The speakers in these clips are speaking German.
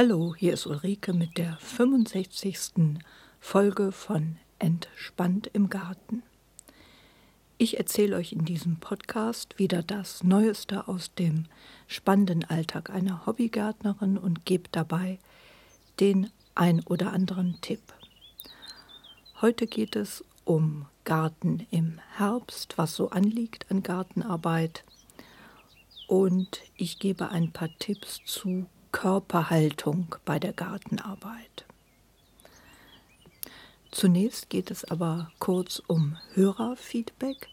Hallo, hier ist Ulrike mit der 65. Folge von Entspannt im Garten. Ich erzähle euch in diesem Podcast wieder das Neueste aus dem spannenden Alltag einer Hobbygärtnerin und gebe dabei den ein oder anderen Tipp. Heute geht es um Garten im Herbst, was so anliegt an Gartenarbeit. Und ich gebe ein paar Tipps zu Körperhaltung bei der Gartenarbeit. Zunächst geht es aber kurz um Hörerfeedback.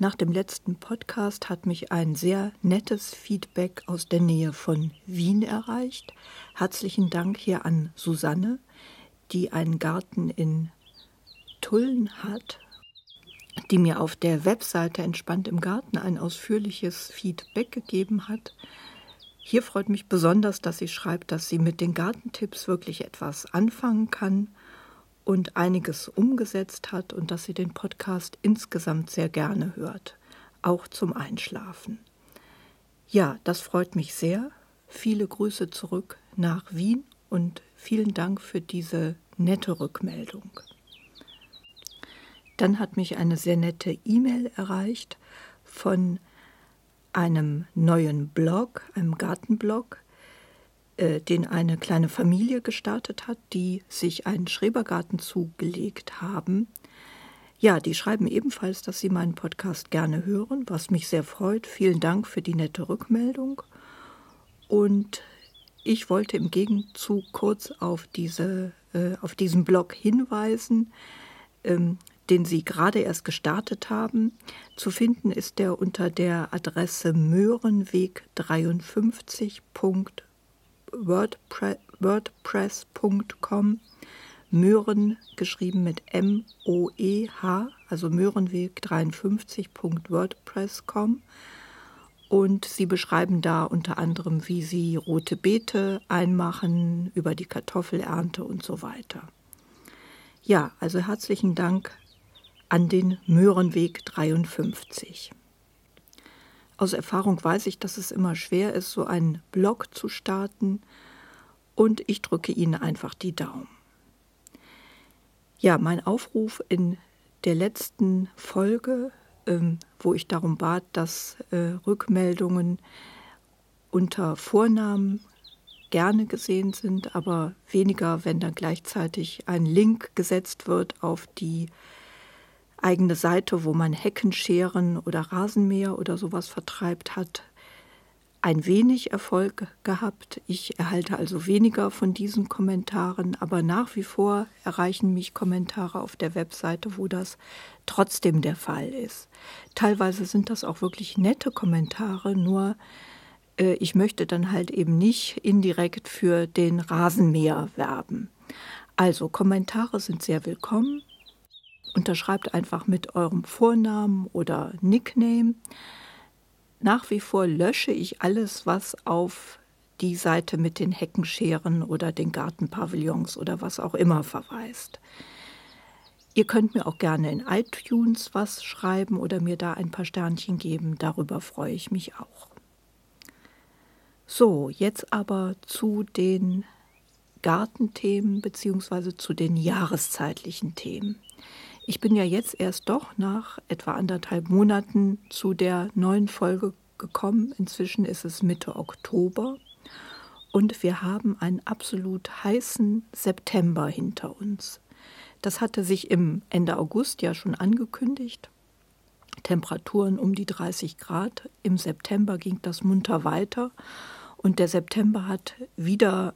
Nach dem letzten Podcast hat mich ein sehr nettes Feedback aus der Nähe von Wien erreicht. Herzlichen Dank hier an Susanne, die einen Garten in Tulln hat, die mir auf der Webseite Entspannt im Garten ein ausführliches Feedback gegeben hat. Hier freut mich besonders, dass sie schreibt, dass sie mit den Gartentipps wirklich etwas anfangen kann und einiges umgesetzt hat und dass sie den Podcast insgesamt sehr gerne hört, auch zum Einschlafen. Ja, das freut mich sehr. Viele Grüße zurück nach Wien und vielen Dank für diese nette Rückmeldung. Dann hat mich eine sehr nette E-Mail erreicht von einem neuen Blog, einem Gartenblog, äh, den eine kleine Familie gestartet hat, die sich einen Schrebergarten zugelegt haben. Ja, die schreiben ebenfalls, dass sie meinen Podcast gerne hören, was mich sehr freut. Vielen Dank für die nette Rückmeldung. Und ich wollte im Gegenzug kurz auf, diese, äh, auf diesen Blog hinweisen. Ähm, den Sie gerade erst gestartet haben. Zu finden ist der unter der Adresse möhrenweg53.wordpress.com. Möhren geschrieben mit M-O-E-H, also möhrenweg53.wordpress.com. Und sie beschreiben da unter anderem, wie sie rote Beete einmachen, über die Kartoffelernte und so weiter. Ja, also herzlichen Dank an den Möhrenweg 53. Aus Erfahrung weiß ich, dass es immer schwer ist, so einen Blog zu starten und ich drücke Ihnen einfach die Daumen. Ja, mein Aufruf in der letzten Folge, ähm, wo ich darum bat, dass äh, Rückmeldungen unter Vornamen gerne gesehen sind, aber weniger, wenn dann gleichzeitig ein Link gesetzt wird auf die eigene Seite, wo man Heckenscheren oder Rasenmäher oder sowas vertreibt, hat ein wenig Erfolg gehabt. Ich erhalte also weniger von diesen Kommentaren, aber nach wie vor erreichen mich Kommentare auf der Webseite, wo das trotzdem der Fall ist. Teilweise sind das auch wirklich nette Kommentare, nur äh, ich möchte dann halt eben nicht indirekt für den Rasenmäher werben. Also Kommentare sind sehr willkommen unterschreibt einfach mit eurem Vornamen oder Nickname. Nach wie vor lösche ich alles, was auf die Seite mit den Heckenscheren oder den Gartenpavillons oder was auch immer verweist. Ihr könnt mir auch gerne in iTunes was schreiben oder mir da ein paar Sternchen geben. Darüber freue ich mich auch. So, jetzt aber zu den Gartenthemen bzw. zu den jahreszeitlichen Themen. Ich bin ja jetzt erst doch nach etwa anderthalb Monaten zu der neuen Folge gekommen. Inzwischen ist es Mitte Oktober und wir haben einen absolut heißen September hinter uns. Das hatte sich im Ende August ja schon angekündigt. Temperaturen um die 30 Grad. Im September ging das munter weiter und der September hat wieder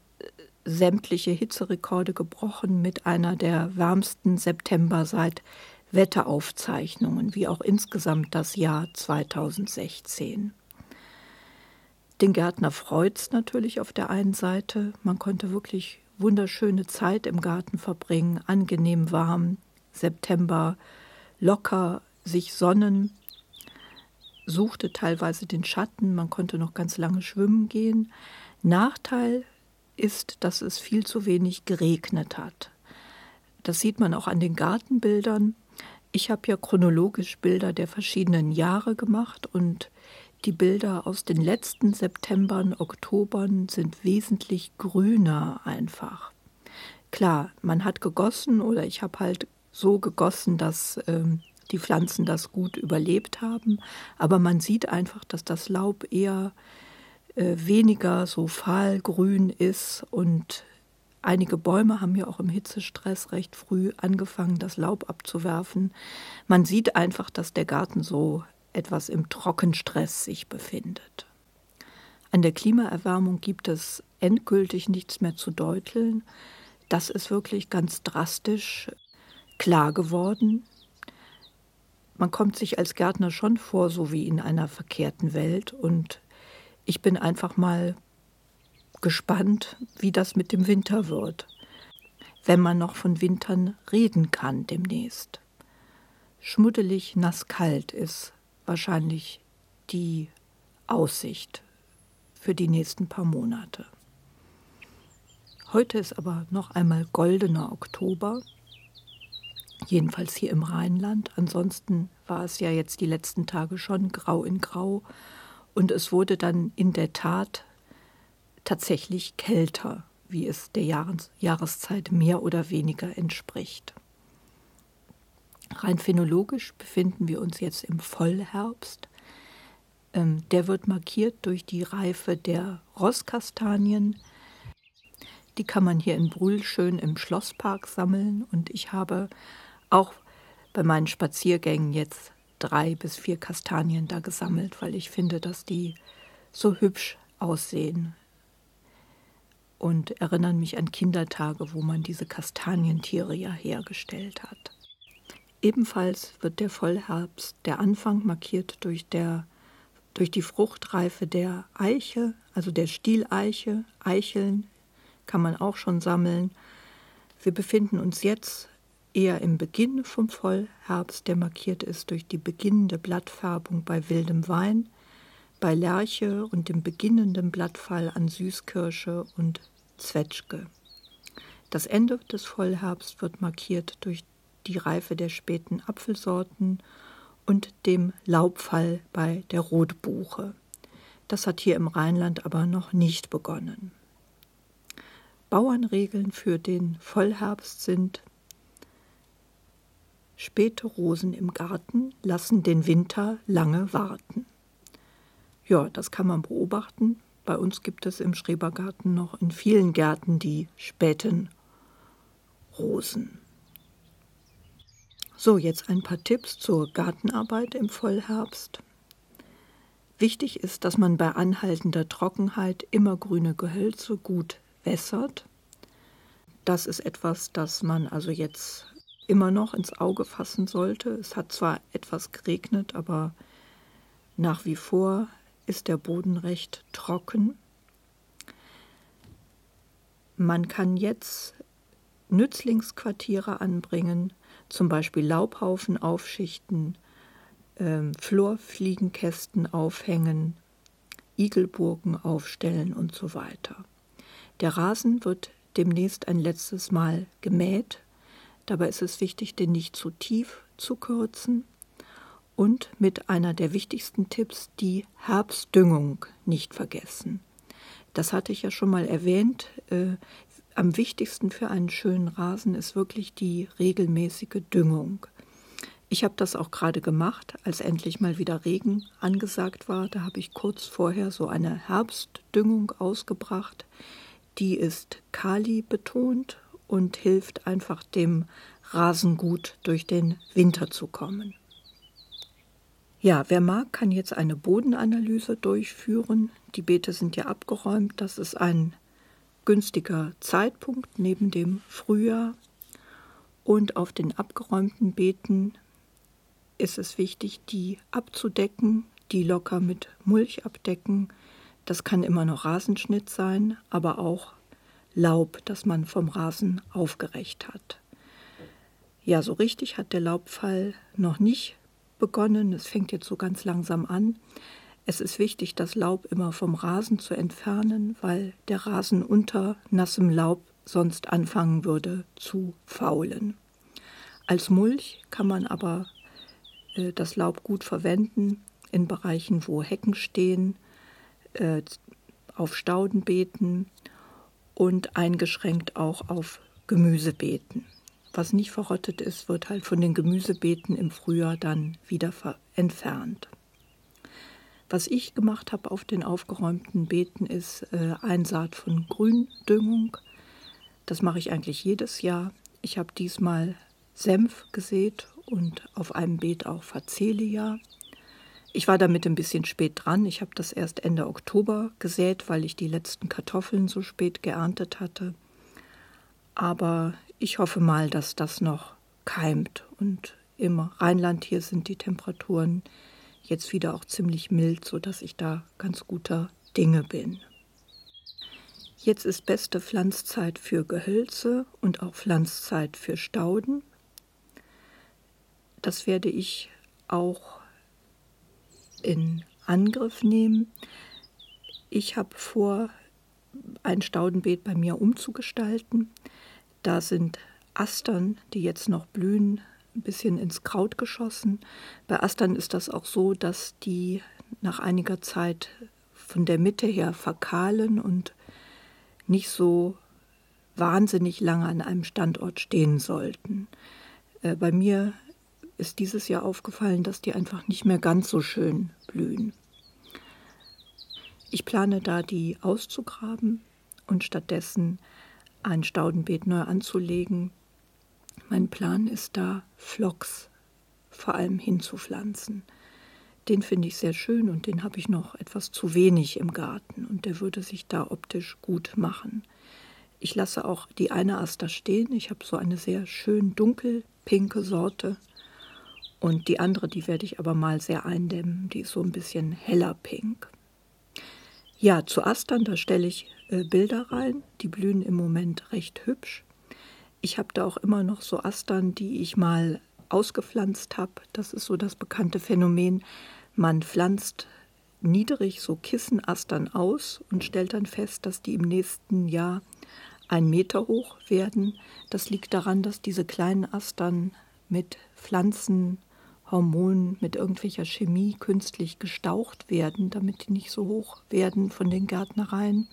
sämtliche Hitzerekorde gebrochen mit einer der wärmsten September seit Wetteraufzeichnungen, wie auch insgesamt das Jahr 2016. Den Gärtner freut es natürlich auf der einen Seite. Man konnte wirklich wunderschöne Zeit im Garten verbringen, angenehm warm, September locker sich sonnen, suchte teilweise den Schatten, man konnte noch ganz lange schwimmen gehen. Nachteil ist, dass es viel zu wenig geregnet hat. Das sieht man auch an den Gartenbildern. Ich habe ja chronologisch Bilder der verschiedenen Jahre gemacht und Die Bilder aus den letzten Septembern, Oktobern sind wesentlich grüner einfach. Klar, man hat gegossen oder ich habe halt so gegossen, dass ähm, die Pflanzen das gut überlebt haben, aber man sieht einfach, dass das Laub eher äh, weniger so fahlgrün ist und einige Bäume haben ja auch im Hitzestress recht früh angefangen, das Laub abzuwerfen. Man sieht einfach, dass der Garten so etwas im Trockenstress sich befindet. An der Klimaerwärmung gibt es endgültig nichts mehr zu deuteln. Das ist wirklich ganz drastisch klar geworden. Man kommt sich als Gärtner schon vor, so wie in einer verkehrten Welt. Und ich bin einfach mal gespannt, wie das mit dem Winter wird, wenn man noch von Wintern reden kann demnächst. Schmuddelig, nass, kalt ist wahrscheinlich die Aussicht für die nächsten paar Monate. Heute ist aber noch einmal goldener Oktober, jedenfalls hier im Rheinland. Ansonsten war es ja jetzt die letzten Tage schon grau in grau und es wurde dann in der Tat tatsächlich kälter, wie es der Jahres Jahreszeit mehr oder weniger entspricht. Rein phänologisch befinden wir uns jetzt im Vollherbst. Ähm, der wird markiert durch die Reife der Rosskastanien. Die kann man hier in Brühl schön im Schlosspark sammeln und ich habe auch bei meinen Spaziergängen jetzt drei bis vier Kastanien da gesammelt, weil ich finde, dass die so hübsch aussehen und erinnern mich an Kindertage, wo man diese Kastanientiere ja hergestellt hat. Ebenfalls wird der Vollherbst, der Anfang, markiert durch, der, durch die Fruchtreife der Eiche, also der Stieleiche. Eicheln kann man auch schon sammeln. Wir befinden uns jetzt eher im Beginn vom Vollherbst, der markiert ist durch die beginnende Blattfärbung bei wildem Wein, bei Lerche und dem beginnenden Blattfall an Süßkirsche und Zwetschge. Das Ende des Vollherbst wird markiert durch die Reife der späten Apfelsorten und dem Laubfall bei der Rotbuche. Das hat hier im Rheinland aber noch nicht begonnen. Bauernregeln für den Vollherbst sind Späte Rosen im Garten lassen den Winter lange warten. Ja, das kann man beobachten. Bei uns gibt es im Schrebergarten noch in vielen Gärten die späten Rosen. So, jetzt ein paar Tipps zur Gartenarbeit im Vollherbst. Wichtig ist, dass man bei anhaltender Trockenheit immer grüne Gehölze gut wässert. Das ist etwas, das man also jetzt immer noch ins Auge fassen sollte. Es hat zwar etwas geregnet, aber nach wie vor ist der Boden recht trocken. Man kann jetzt Nützlingsquartiere anbringen, zum Beispiel Laubhaufen aufschichten, ähm, Florfliegenkästen aufhängen, Igelburgen aufstellen und so weiter. Der Rasen wird demnächst ein letztes Mal gemäht. Dabei ist es wichtig, den nicht zu tief zu kürzen. Und mit einer der wichtigsten Tipps, die Herbstdüngung nicht vergessen. Das hatte ich ja schon mal erwähnt. Äh, am wichtigsten für einen schönen Rasen ist wirklich die regelmäßige Düngung. Ich habe das auch gerade gemacht, als endlich mal wieder Regen angesagt war. Da habe ich kurz vorher so eine Herbstdüngung ausgebracht. Die ist Kali betont und hilft einfach dem Rasen gut durch den Winter zu kommen. Ja, wer mag, kann jetzt eine Bodenanalyse durchführen. Die Beete sind ja abgeräumt. Das ist ein günstiger Zeitpunkt neben dem Frühjahr. Und auf den abgeräumten Beeten ist es wichtig, die abzudecken, die locker mit Mulch abdecken. Das kann immer noch Rasenschnitt sein, aber auch Laub, das man vom Rasen aufgerecht hat. Ja, so richtig hat der Laubfall noch nicht begonnen. Es fängt jetzt so ganz langsam an. Es ist wichtig, das Laub immer vom Rasen zu entfernen, weil der Rasen unter nassem Laub sonst anfangen würde zu faulen. Als Mulch kann man aber äh, das Laub gut verwenden. in Bereichen, wo Hecken stehen, äh, auf Staudenbeeten und eingeschränkt auch auf Gemüsebeeten. Was nicht verrottet ist, wird halt von den Gemüsebeeten im Frühjahr dann wieder entfernt. Was ich gemacht habe auf den aufgeräumten Beeten ist äh, Einsaat von Gründüngung. Das mache ich eigentlich jedes Jahr. Ich habe diesmal Senf gesät und auf einem Beet auch Facelia. Ich war damit ein bisschen spät dran. Ich habe das erst Ende Oktober gesät, weil ich die letzten Kartoffeln so spät geerntet hatte. Aber ich hoffe mal, dass das noch keimt. Und im Rheinland hier sind die Temperaturen jetzt wieder auch ziemlich mild, sodass ich da ganz guter Dinge bin. Jetzt ist beste Pflanzzeit für Gehölze und auch Pflanzzeit für Stauden. Das werde ich auch in Angriff nehmen. Ich habe vor, ein Staudenbeet bei mir umzugestalten. Da sind Astern, die jetzt noch blühen, ein bisschen ins Kraut geschossen. Bei Astern ist das auch so, dass die nach einiger Zeit von der Mitte her verkahlen und nicht so wahnsinnig lange an einem Standort stehen sollten. Äh, bei mir ist dieses Jahr aufgefallen, dass die einfach nicht mehr ganz so schön blühen. Ich plane da, die auszugraben und stattdessen ein Staudenbeet neu anzulegen, mein Plan ist da, Phlox vor allem hinzupflanzen. Den finde ich sehr schön und den habe ich noch etwas zu wenig im Garten und der würde sich da optisch gut machen. Ich lasse auch die eine Aster stehen. Ich habe so eine sehr schön dunkelpinke Sorte und die andere, die werde ich aber mal sehr eindämmen. Die ist so ein bisschen heller pink. Ja, zu Astern, da stelle ich äh, Bilder rein. Die blühen im Moment recht hübsch. Ich habe da auch immer noch so Astern, die ich mal ausgepflanzt habe. Das ist so das bekannte Phänomen. Man pflanzt niedrig so Kissenastern aus und stellt dann fest, dass die im nächsten Jahr ein Meter hoch werden. Das liegt daran, dass diese kleinen Astern mit Pflanzenhormonen, mit irgendwelcher Chemie künstlich gestaucht werden, damit die nicht so hoch werden von den Gärtnereien.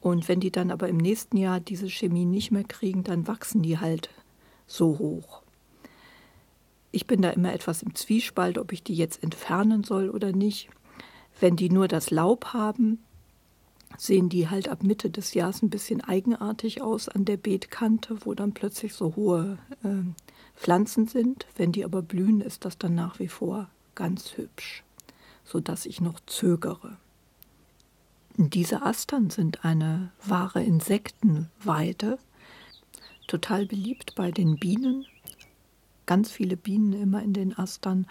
Und wenn die dann aber im nächsten Jahr diese Chemie nicht mehr kriegen, dann wachsen die halt so hoch. Ich bin da immer etwas im Zwiespalt, ob ich die jetzt entfernen soll oder nicht. Wenn die nur das Laub haben, sehen die halt ab Mitte des Jahres ein bisschen eigenartig aus an der Beetkante, wo dann plötzlich so hohe äh, Pflanzen sind. Wenn die aber blühen, ist das dann nach wie vor ganz hübsch, sodass ich noch zögere. Diese Astern sind eine wahre Insektenweide, total beliebt bei den Bienen. Ganz viele Bienen immer in den Astern.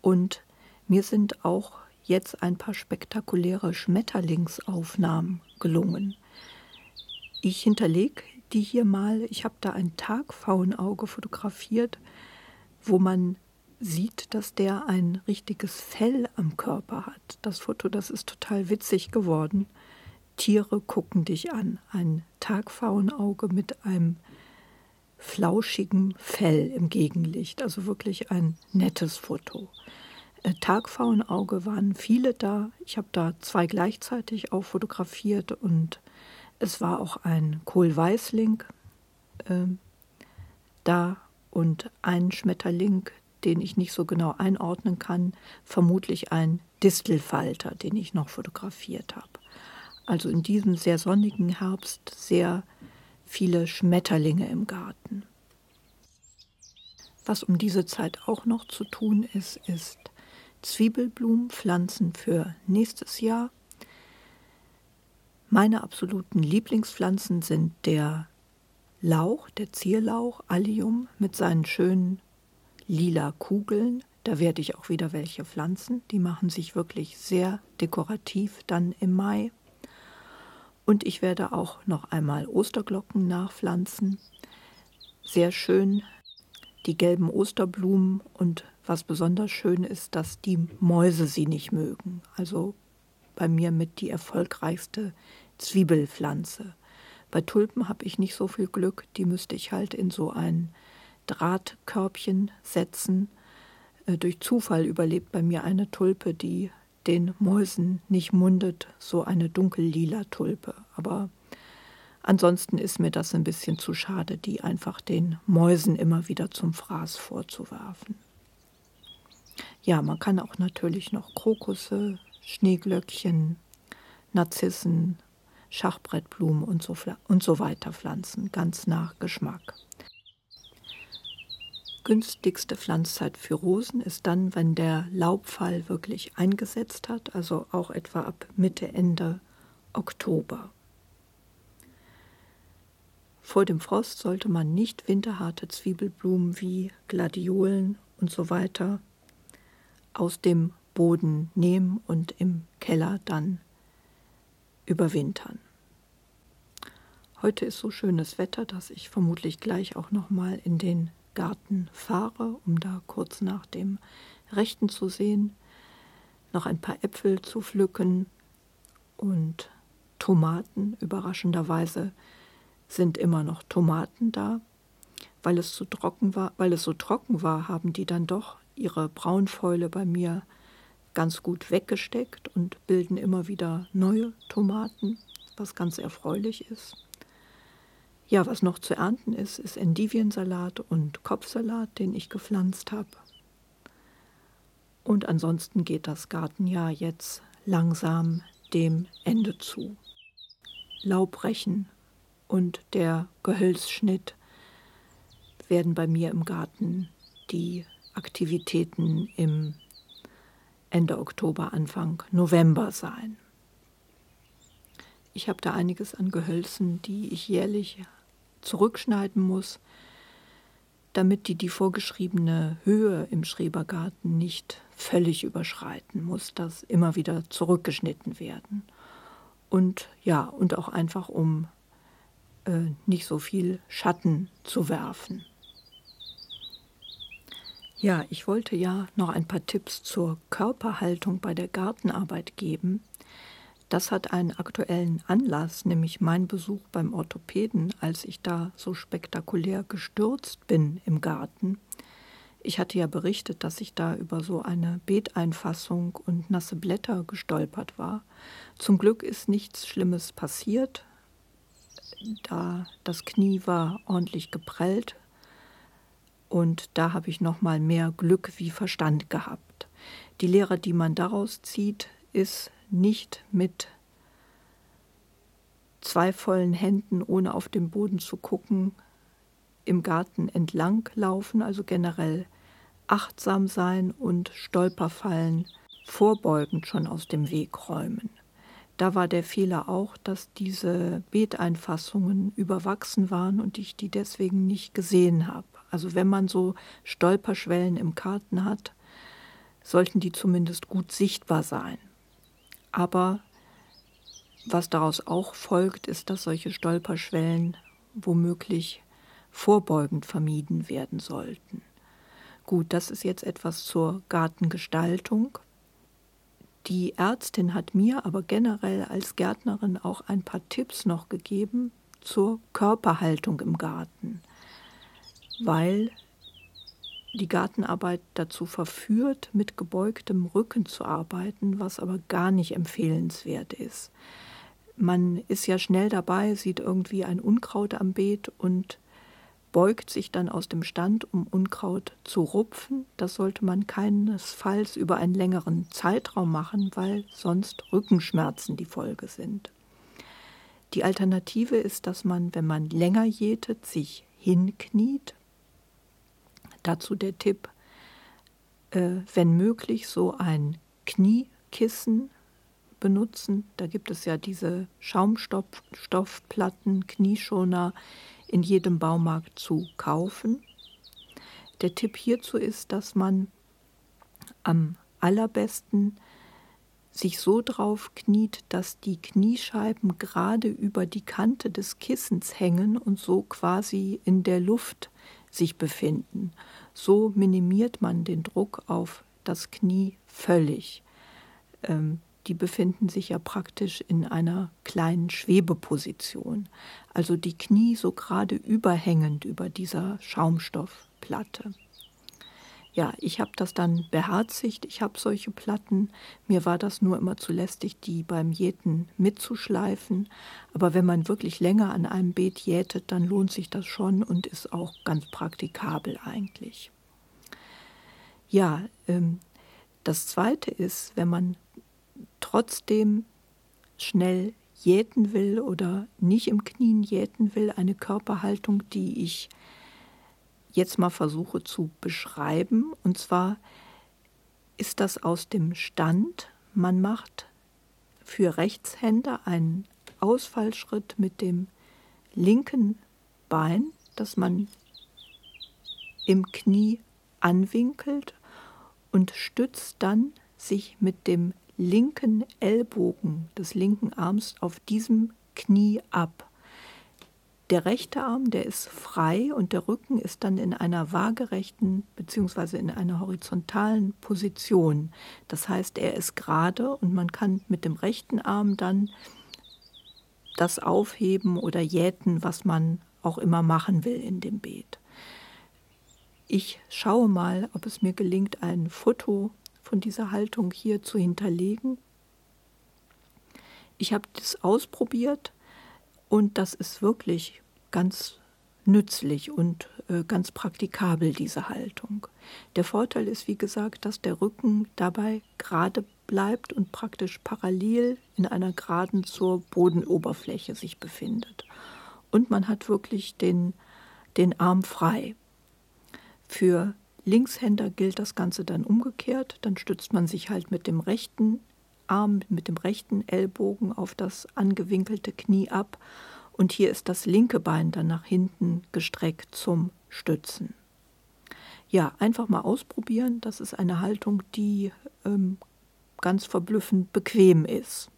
Und mir sind auch jetzt ein paar spektakuläre Schmetterlingsaufnahmen gelungen. Ich hinterlege die hier mal. Ich habe da ein Tagpfauenauge fotografiert, wo man sieht, dass der ein richtiges Fell am Körper hat. Das Foto, das ist total witzig geworden. Tiere gucken dich an. Ein Tagpfauenauge mit einem flauschigen Fell im Gegenlicht. Also wirklich ein nettes Foto. Äh, Tagpfauenauge waren viele da. Ich habe da zwei gleichzeitig auch fotografiert und es war auch ein Kohlweißling äh, da und ein Schmetterling, den ich nicht so genau einordnen kann, vermutlich ein Distelfalter, den ich noch fotografiert habe. Also in diesem sehr sonnigen Herbst sehr viele Schmetterlinge im Garten. Was um diese Zeit auch noch zu tun ist, ist Zwiebelblumenpflanzen für nächstes Jahr. Meine absoluten Lieblingspflanzen sind der Lauch, der Zierlauch, Allium mit seinen schönen lila Kugeln. Da werde ich auch wieder welche pflanzen. Die machen sich wirklich sehr dekorativ dann im Mai. Und ich werde auch noch einmal Osterglocken nachpflanzen. Sehr schön die gelben Osterblumen und was besonders schön ist, dass die Mäuse sie nicht mögen. Also bei mir mit die erfolgreichste Zwiebelpflanze. Bei Tulpen habe ich nicht so viel Glück, die müsste ich halt in so ein Drahtkörbchen setzen. Äh, durch Zufall überlebt bei mir eine Tulpe, die den Mäusen nicht mundet, so eine dunkellila Tulpe. Aber ansonsten ist mir das ein bisschen zu schade, die einfach den Mäusen immer wieder zum Fraß vorzuwerfen. Ja, man kann auch natürlich noch Krokusse, Schneeglöckchen, Narzissen, Schachbrettblumen und so, und so weiter pflanzen, ganz nach Geschmack. Günstigste Pflanzzeit für Rosen ist dann, wenn der Laubfall wirklich eingesetzt hat, also auch etwa ab Mitte, Ende Oktober. Vor dem Frost sollte man nicht winterharte Zwiebelblumen wie Gladiolen und so weiter aus dem Boden nehmen und im Keller dann überwintern. Heute ist so schönes Wetter, dass ich vermutlich gleich auch noch mal in den Garten fahre, um da kurz nach dem Rechten zu sehen, noch ein paar Äpfel zu pflücken und Tomaten. Überraschenderweise sind immer noch Tomaten da. Weil es so trocken war, weil es so trocken war, haben die dann doch ihre Braunfäule bei mir ganz gut weggesteckt und bilden immer wieder neue Tomaten, was ganz erfreulich ist. Ja, was noch zu ernten ist, ist Endiviensalat und Kopfsalat, den ich gepflanzt habe. Und ansonsten geht das Gartenjahr jetzt langsam dem Ende zu. Laubbrechen und der Gehölzschnitt werden bei mir im Garten die Aktivitäten im Ende Oktober, Anfang November sein. Ich habe da einiges an Gehölzen, die ich jährlich zurückschneiden muss, damit die die vorgeschriebene Höhe im Schrebergarten nicht völlig überschreiten muss, dass immer wieder zurückgeschnitten werden. Und ja, und auch einfach um äh, nicht so viel Schatten zu werfen. Ja, ich wollte ja noch ein paar Tipps zur Körperhaltung bei der Gartenarbeit geben. Das hat einen aktuellen Anlass, nämlich mein Besuch beim Orthopäden, als ich da so spektakulär gestürzt bin im Garten. Ich hatte ja berichtet, dass ich da über so eine Beeteinfassung und nasse Blätter gestolpert war. Zum Glück ist nichts Schlimmes passiert. Da das Knie war ordentlich geprellt und da habe ich noch mal mehr Glück wie Verstand gehabt. Die Lehre, die man daraus zieht, ist, nicht mit zwei vollen Händen, ohne auf den Boden zu gucken, im Garten entlang laufen, also generell achtsam sein und Stolperfallen vorbeugend schon aus dem Weg räumen. Da war der Fehler auch, dass diese Beeteinfassungen überwachsen waren und ich die deswegen nicht gesehen habe. Also wenn man so Stolperschwellen im Garten hat, sollten die zumindest gut sichtbar sein. Aber was daraus auch folgt, ist, dass solche Stolperschwellen womöglich vorbeugend vermieden werden sollten. Gut, das ist jetzt etwas zur Gartengestaltung. Die Ärztin hat mir aber generell als Gärtnerin auch ein paar Tipps noch gegeben zur Körperhaltung im Garten, weil die Gartenarbeit dazu verführt, mit gebeugtem Rücken zu arbeiten, was aber gar nicht empfehlenswert ist. Man ist ja schnell dabei, sieht irgendwie ein Unkraut am Beet und beugt sich dann aus dem Stand, um Unkraut zu rupfen. Das sollte man keinesfalls über einen längeren Zeitraum machen, weil sonst Rückenschmerzen die Folge sind. Die Alternative ist, dass man, wenn man länger jätet, sich hinkniet Dazu der Tipp, äh, wenn möglich, so ein Kniekissen benutzen. Da gibt es ja diese Schaumstoffplatten, Knieschoner in jedem Baumarkt zu kaufen. Der Tipp hierzu ist, dass man am allerbesten sich so drauf kniet, dass die Kniescheiben gerade über die Kante des Kissens hängen und so quasi in der Luft sich befinden. So minimiert man den Druck auf das Knie völlig. Ähm, die befinden sich ja praktisch in einer kleinen Schwebeposition. Also die Knie so gerade überhängend über dieser Schaumstoffplatte. Ja, ich habe das dann beherzigt. Ich habe solche Platten. Mir war das nur immer zu lästig, die beim Jäten mitzuschleifen. Aber wenn man wirklich länger an einem Beet jätet, dann lohnt sich das schon und ist auch ganz praktikabel eigentlich. Ja, ähm, das Zweite ist, wenn man trotzdem schnell jäten will oder nicht im Knien jäten will, eine Körperhaltung, die ich jetzt mal versuche zu beschreiben. Und zwar ist das aus dem Stand. Man macht für Rechtshänder einen Ausfallschritt mit dem linken Bein, das man im Knie anwinkelt und stützt dann sich mit dem linken Ellbogen des linken Arms auf diesem Knie ab. Der rechte Arm, der ist frei und der Rücken ist dann in einer waagerechten bzw. in einer horizontalen Position. Das heißt, er ist gerade und man kann mit dem rechten Arm dann das aufheben oder jäten, was man auch immer machen will in dem Beet. Ich schaue mal, ob es mir gelingt, ein Foto von dieser Haltung hier zu hinterlegen. Ich habe das ausprobiert und das ist wirklich ganz nützlich und äh, ganz praktikabel, diese Haltung. Der Vorteil ist, wie gesagt, dass der Rücken dabei gerade bleibt und praktisch parallel in einer Geraden zur Bodenoberfläche sich befindet. Und man hat wirklich den, den Arm frei. Für Linkshänder gilt das Ganze dann umgekehrt. Dann stützt man sich halt mit dem rechten Arm, mit dem rechten Ellbogen auf das angewinkelte Knie ab. Und hier ist das linke Bein dann nach hinten gestreckt zum Stützen. Ja, einfach mal ausprobieren. Das ist eine Haltung, die ähm, ganz verblüffend bequem ist.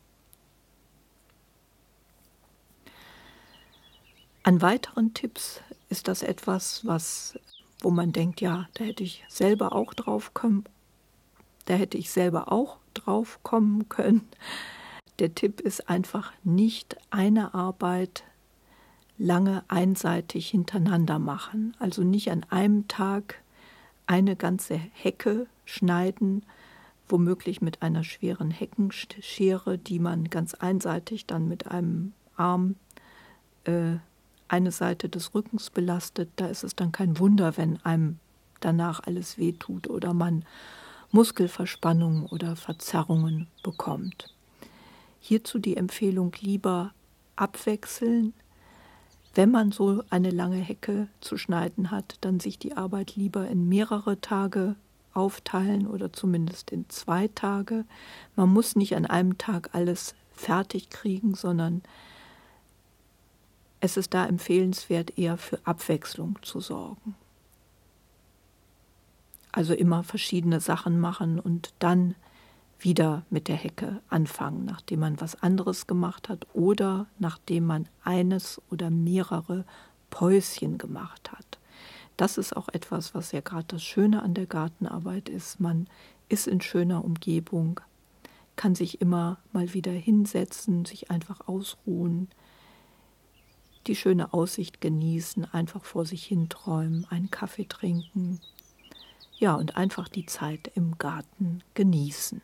An weiteren Tipps ist das etwas, was wo man denkt, ja, da hätte ich selber auch drauf kommen, da hätte ich selber auch drauf kommen können. Der Tipp ist einfach nicht eine Arbeit lange einseitig hintereinander machen. Also nicht an einem Tag eine ganze Hecke schneiden, womöglich mit einer schweren Heckenschere, die man ganz einseitig dann mit einem Arm äh, eine Seite des Rückens belastet, da ist es dann kein Wunder, wenn einem danach alles wehtut oder man Muskelverspannungen oder Verzerrungen bekommt. Hierzu die Empfehlung lieber abwechseln. Wenn man so eine lange Hecke zu schneiden hat, dann sich die Arbeit lieber in mehrere Tage aufteilen oder zumindest in zwei Tage. Man muss nicht an einem Tag alles fertig kriegen, sondern es ist da empfehlenswert, eher für Abwechslung zu sorgen. Also immer verschiedene Sachen machen und dann wieder mit der Hecke anfangen, nachdem man was anderes gemacht hat oder nachdem man eines oder mehrere Päuschen gemacht hat. Das ist auch etwas, was ja gerade das Schöne an der Gartenarbeit ist. Man ist in schöner Umgebung, kann sich immer mal wieder hinsetzen, sich einfach ausruhen, die schöne Aussicht genießen, einfach vor sich hin träumen, einen Kaffee trinken. Ja, und einfach die Zeit im Garten genießen.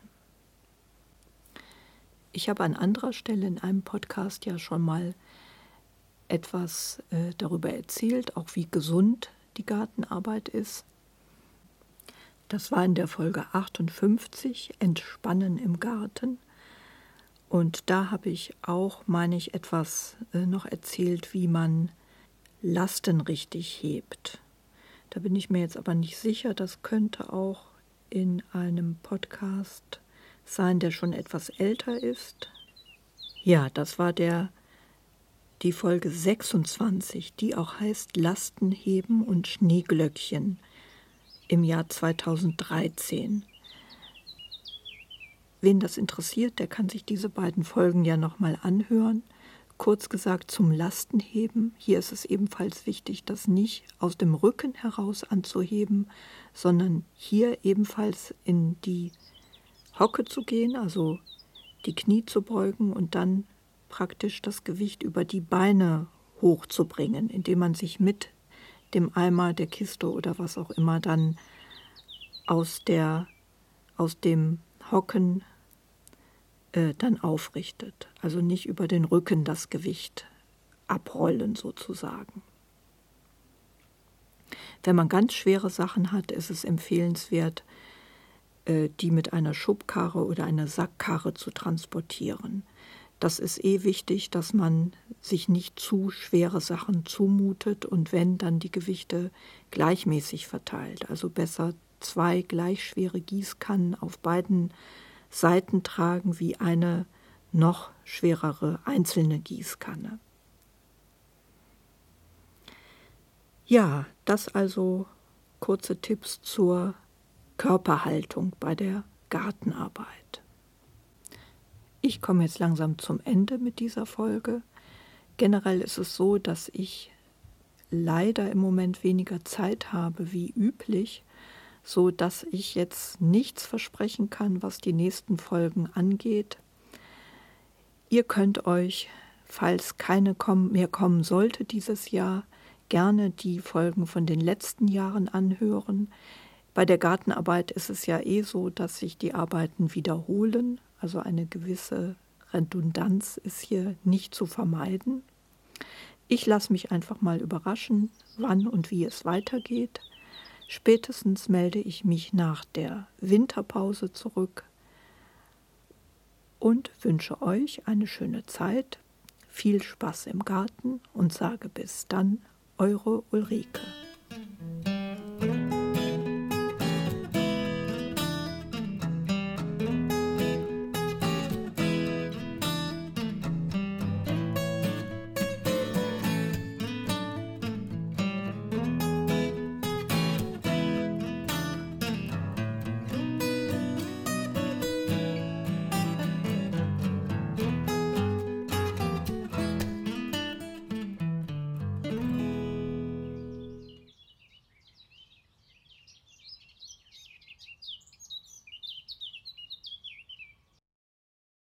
Ich habe an anderer Stelle in einem Podcast ja schon mal etwas äh, darüber erzählt, auch wie gesund die Gartenarbeit ist. Das war in der Folge 58, Entspannen im Garten. Und da habe ich auch, meine ich, etwas äh, noch erzählt, wie man Lasten richtig hebt. Da bin ich mir jetzt aber nicht sicher. Das könnte auch in einem Podcast sein, der schon etwas älter ist. Ja, das war der die Folge 26, die auch heißt Lasten heben und Schneeglöckchen im Jahr 2013. Wen das interessiert, der kann sich diese beiden Folgen ja nochmal anhören. Kurz gesagt zum Lastenheben. Hier ist es ebenfalls wichtig, das nicht aus dem Rücken heraus anzuheben, sondern hier ebenfalls in die Hocke zu gehen, also die Knie zu beugen und dann praktisch das Gewicht über die Beine hochzubringen, indem man sich mit dem Eimer der Kiste oder was auch immer dann aus, der, aus dem Hocken äh, dann aufrichtet. Also nicht über den Rücken das Gewicht abrollen sozusagen. Wenn man ganz schwere Sachen hat, ist es empfehlenswert, äh, die mit einer Schubkarre oder einer Sackkarre zu transportieren. Das ist eh wichtig, dass man sich nicht zu schwere Sachen zumutet und wenn, dann die Gewichte gleichmäßig verteilt. Also besser zwei gleich schwere Gießkannen auf beiden Seiten tragen wie eine noch schwerere einzelne Gießkanne. Ja, das also kurze Tipps zur Körperhaltung bei der Gartenarbeit. Ich komme jetzt langsam zum Ende mit dieser Folge. Generell ist es so, dass ich leider im Moment weniger Zeit habe wie üblich, so dass ich jetzt nichts versprechen kann, was die nächsten Folgen angeht. Ihr könnt euch, falls keine mehr kommen sollte dieses Jahr, gerne die Folgen von den letzten Jahren anhören. Bei der Gartenarbeit ist es ja eh so, dass sich die Arbeiten wiederholen, also eine gewisse Redundanz ist hier nicht zu vermeiden. Ich lasse mich einfach mal überraschen, wann und wie es weitergeht. Spätestens melde ich mich nach der Winterpause zurück und wünsche euch eine schöne Zeit, viel Spaß im Garten und sage bis dann, eure Ulrike.